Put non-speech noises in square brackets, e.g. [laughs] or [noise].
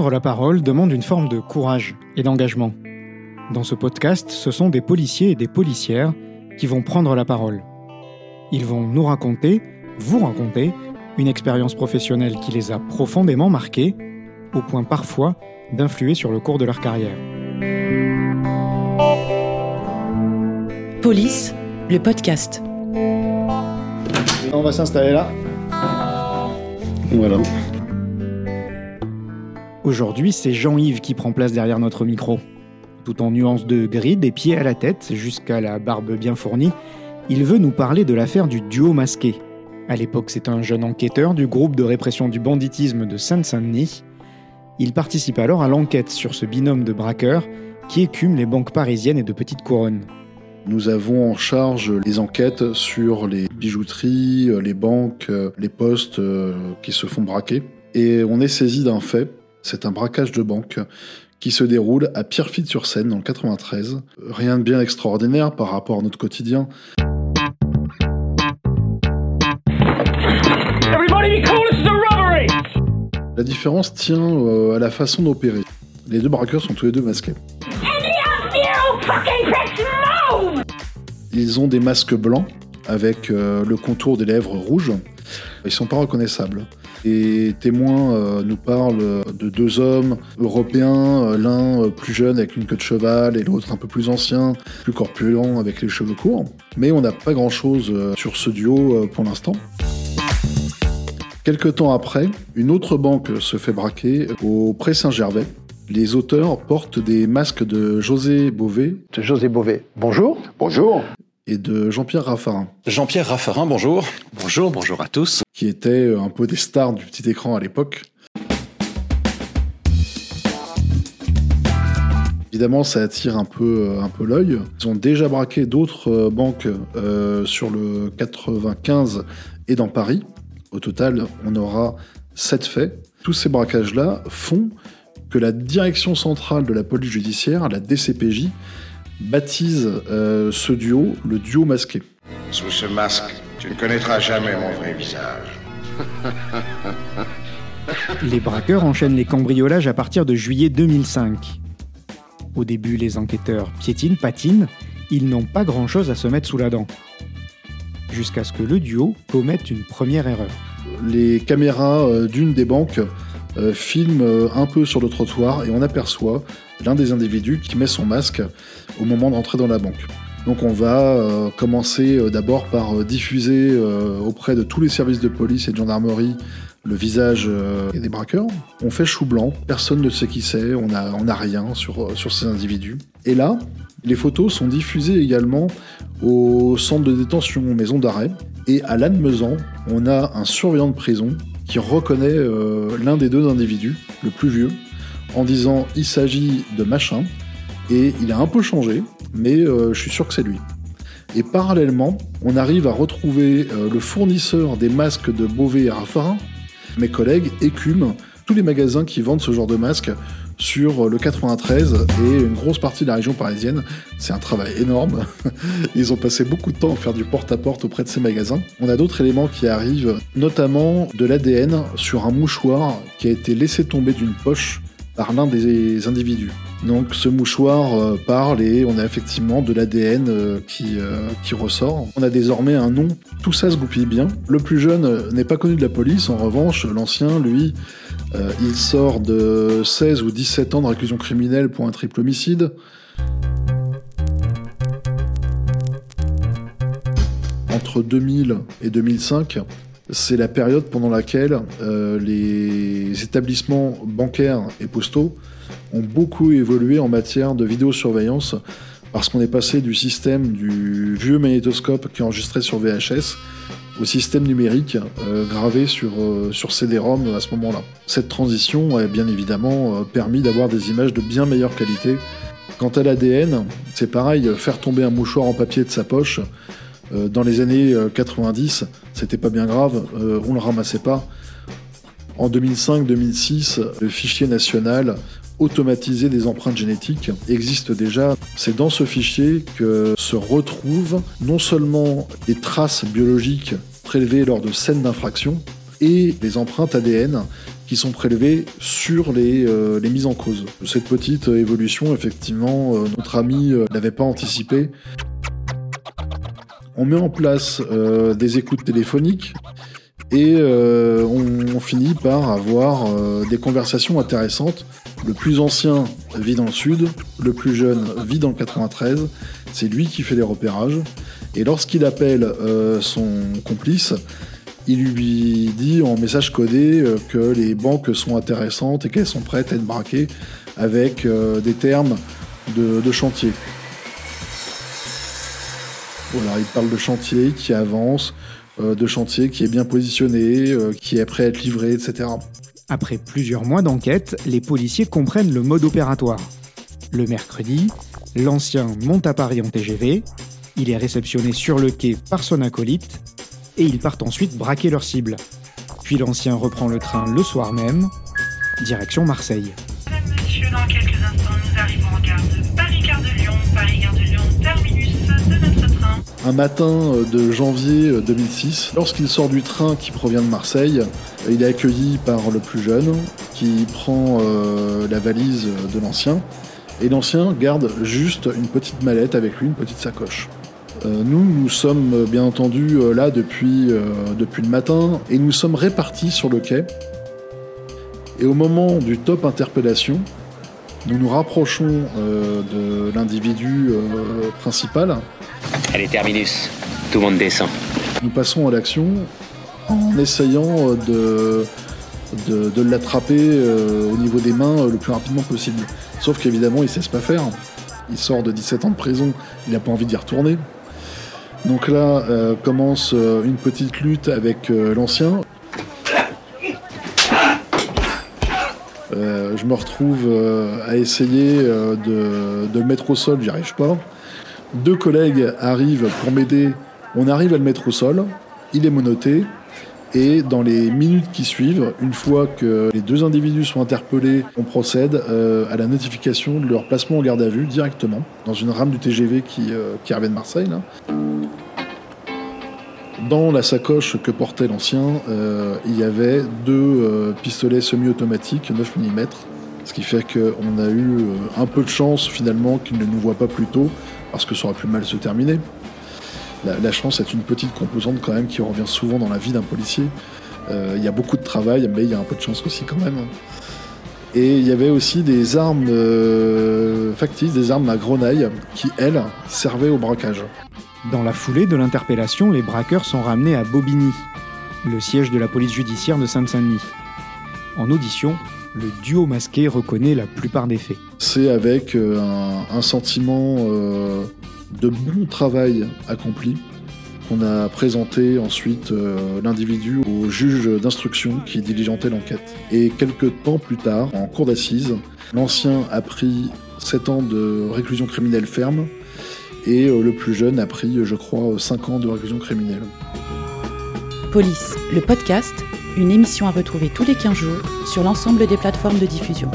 Prendre la parole demande une forme de courage et d'engagement. Dans ce podcast, ce sont des policiers et des policières qui vont prendre la parole. Ils vont nous raconter, vous raconter, une expérience professionnelle qui les a profondément marqués, au point parfois d'influer sur le cours de leur carrière. Police, le podcast. On va s'installer là. Voilà. Aujourd'hui, c'est Jean-Yves qui prend place derrière notre micro. Tout en nuances de gris, des pieds à la tête jusqu'à la barbe bien fournie, il veut nous parler de l'affaire du duo masqué. À l'époque, c'est un jeune enquêteur du groupe de répression du banditisme de Seine-Saint-Denis. Il participe alors à l'enquête sur ce binôme de braqueurs qui écume les banques parisiennes et de petites couronnes. Nous avons en charge les enquêtes sur les bijouteries, les banques, les postes euh, qui se font braquer. Et on est saisi d'un fait, c'est un braquage de banque qui se déroule à Pierrefitte-sur-Seine dans le 93. Rien de bien extraordinaire par rapport à notre quotidien. La différence tient euh, à la façon d'opérer. Les deux braqueurs sont tous les deux masqués. Ils ont des masques blancs avec euh, le contour des lèvres rouges. Ils sont pas reconnaissables. Les témoins euh, nous parlent de deux hommes européens, euh, l'un plus jeune avec une queue de cheval et l'autre un peu plus ancien, plus corpulent avec les cheveux courts. Mais on n'a pas grand-chose sur ce duo pour l'instant. Quelque temps après, une autre banque se fait braquer au Pré Saint-Gervais. Les auteurs portent des masques de José Bové. De José Bové. Bonjour. Bonjour et de Jean-Pierre Raffarin. Jean-Pierre Raffarin, bonjour. Bonjour, bonjour à tous. Qui étaient un peu des stars du petit écran à l'époque. Évidemment, ça attire un peu, un peu l'œil. Ils ont déjà braqué d'autres banques euh, sur le 95 et dans Paris. Au total, on aura sept faits. Tous ces braquages-là font que la direction centrale de la police judiciaire, la DCPJ, baptise euh, ce duo le duo masqué. Sous ce masque, tu ne connaîtras jamais mon vrai visage. Les braqueurs enchaînent les cambriolages à partir de juillet 2005. Au début, les enquêteurs piétinent, patinent, ils n'ont pas grand-chose à se mettre sous la dent. Jusqu'à ce que le duo commette une première erreur. Les caméras euh, d'une des banques euh, filment un peu sur le trottoir et on aperçoit l'un des individus qui met son masque au moment d'entrer dans la banque. Donc on va euh, commencer euh, d'abord par euh, diffuser auprès de tous les services de police et de gendarmerie le visage des braqueurs. On fait chou blanc, personne ne sait qui c'est, on n'a rien sur, sur ces individus. Et là, les photos sont diffusées également au centre de détention, maison d'arrêt. Et à Lannemezan, on a un surveillant de prison qui reconnaît l'un des deux individus, le plus vieux, en disant il s'agit de machin, et il a un peu changé, mais euh, je suis sûr que c'est lui. Et parallèlement, on arrive à retrouver euh, le fournisseur des masques de Beauvais et Raffarin. Mes collègues écument tous les magasins qui vendent ce genre de masques sur euh, le 93 et une grosse partie de la région parisienne. C'est un travail énorme. [laughs] Ils ont passé beaucoup de temps à faire du porte-à-porte auprès de ces magasins. On a d'autres éléments qui arrivent, notamment de l'ADN sur un mouchoir qui a été laissé tomber d'une poche par l'un des individus. Donc ce mouchoir euh, parle et on a effectivement de l'ADN euh, qui, euh, qui ressort. On a désormais un nom, tout ça se goupille bien. Le plus jeune n'est pas connu de la police, en revanche l'ancien, lui, il sort de 16 ou 17 ans de réclusion criminelle pour un triple homicide. Entre 2000 et 2005, c'est la période pendant laquelle les établissements bancaires et postaux ont beaucoup évolué en matière de vidéosurveillance parce qu'on est passé du système du vieux magnétoscope qui enregistrait sur VHS au système numérique euh, gravé sur, euh, sur CD-ROM à ce moment-là. Cette transition a bien évidemment euh, permis d'avoir des images de bien meilleure qualité. Quant à l'ADN, c'est pareil, faire tomber un mouchoir en papier de sa poche, dans les années 90, c'était pas bien grave, on le ramassait pas. En 2005-2006, le fichier national automatisé des empreintes génétiques existe déjà. C'est dans ce fichier que se retrouvent non seulement les traces biologiques prélevées lors de scènes d'infraction, et les empreintes ADN qui sont prélevés sur les, les mises en cause. Cette petite évolution, effectivement, notre ami n'avait pas anticipé. On met en place des écoutes téléphoniques et euh, on, finit par avoir euh, des conversations intéressantes. Le plus ancien vit dans le sud, le plus jeune vit dans le 93. C'est lui qui fait les repérages. Et lorsqu'il appelle euh, son complice, il lui dit en message codé que les banques sont intéressantes et qu'elles sont prêtes à être braquées avec des termes de, chantier. Voilà, il parle de chantier qui avance, de chantier qui est bien positionné, euh, qui est prêt à être livré, etc. Après plusieurs mois d'enquête, les policiers comprennent le mode opératoire. Le mercredi, l'ancien monte à Paris en TGV, il est réceptionné sur le quai par son acolyte, et ils partent ensuite braquer leur cible. Puis l'ancien reprend le train le soir même, direction Marseille. Monsieur, un matin euh, de janvier 2006, euh, lorsqu'il sort du train qui provient de Marseille, euh, il est accueilli par le plus jeune qui prend la valise de l'ancien et l'ancien garde juste une petite mallette avec lui, une petite sacoche. nous, nous sommes bien entendu là depuis, depuis le matin et nous sommes répartis sur le quai. Et au moment du top interpellation, nous nous rapprochons de l'individu principal Allez, terminus. Tout le monde descend. Nous passons à l'action en essayant de, de, l'attraper euh, au niveau des mains euh, le plus rapidement possible. Sauf qu'évidemment, il ne sait pas faire. Il sort de 17 ans de prison, il n'a pas envie d'y retourner. Donc là euh, commence une petite lutte avec l'ancien. Je me retrouve à essayer de, de, le mettre au sol, j'y arrive pas. Deux collègues arrivent pour m'aider. On arrive à le mettre au sol. Il est monoté. Et dans les minutes qui suivent, une fois que les deux individus sont interpellés, on procède euh, à la notification de leur placement en garde à vue directement, dans une rame du TGV qui, euh, qui de Marseille. Dans la sacoche que portait l'ancien, euh, il y avait deux pistolets semi-automatiques 9 mm, ce qui fait qu'on a eu un peu de chance finalement qu'il ne nous voit pas plus tôt, parce que ça aurait pu mal se terminer. La, chance est une petite composante quand même qui revient souvent dans la vie d'un policier. Euh, il y a beaucoup de travail, mais il y a un peu de chance aussi quand même. Et il y avait aussi des armes euh, factices, des armes à grenaille, qui, elles, servaient au braquage. Dans la foulée de l'interpellation, les braqueurs sont ramenés à Bobigny, le siège de la police judiciaire de Sainte-Saint-Denis. En audition, le duo masqué reconnaît la plupart des faits. C'est avec euh, un, sentiment euh, de bon travail accompli qu'on a présenté ensuite euh, l'individu au juge d'instruction qui diligentait l'enquête. Et quelques temps plus tard, en cour d'assises, l'ancien a pris 7 ans de réclusion criminelle ferme et le plus jeune a pris, je crois, 5 ans de réclusion criminelle. Police, le podcast une émission à retrouver tous les 15 jours sur l'ensemble des plateformes de diffusion.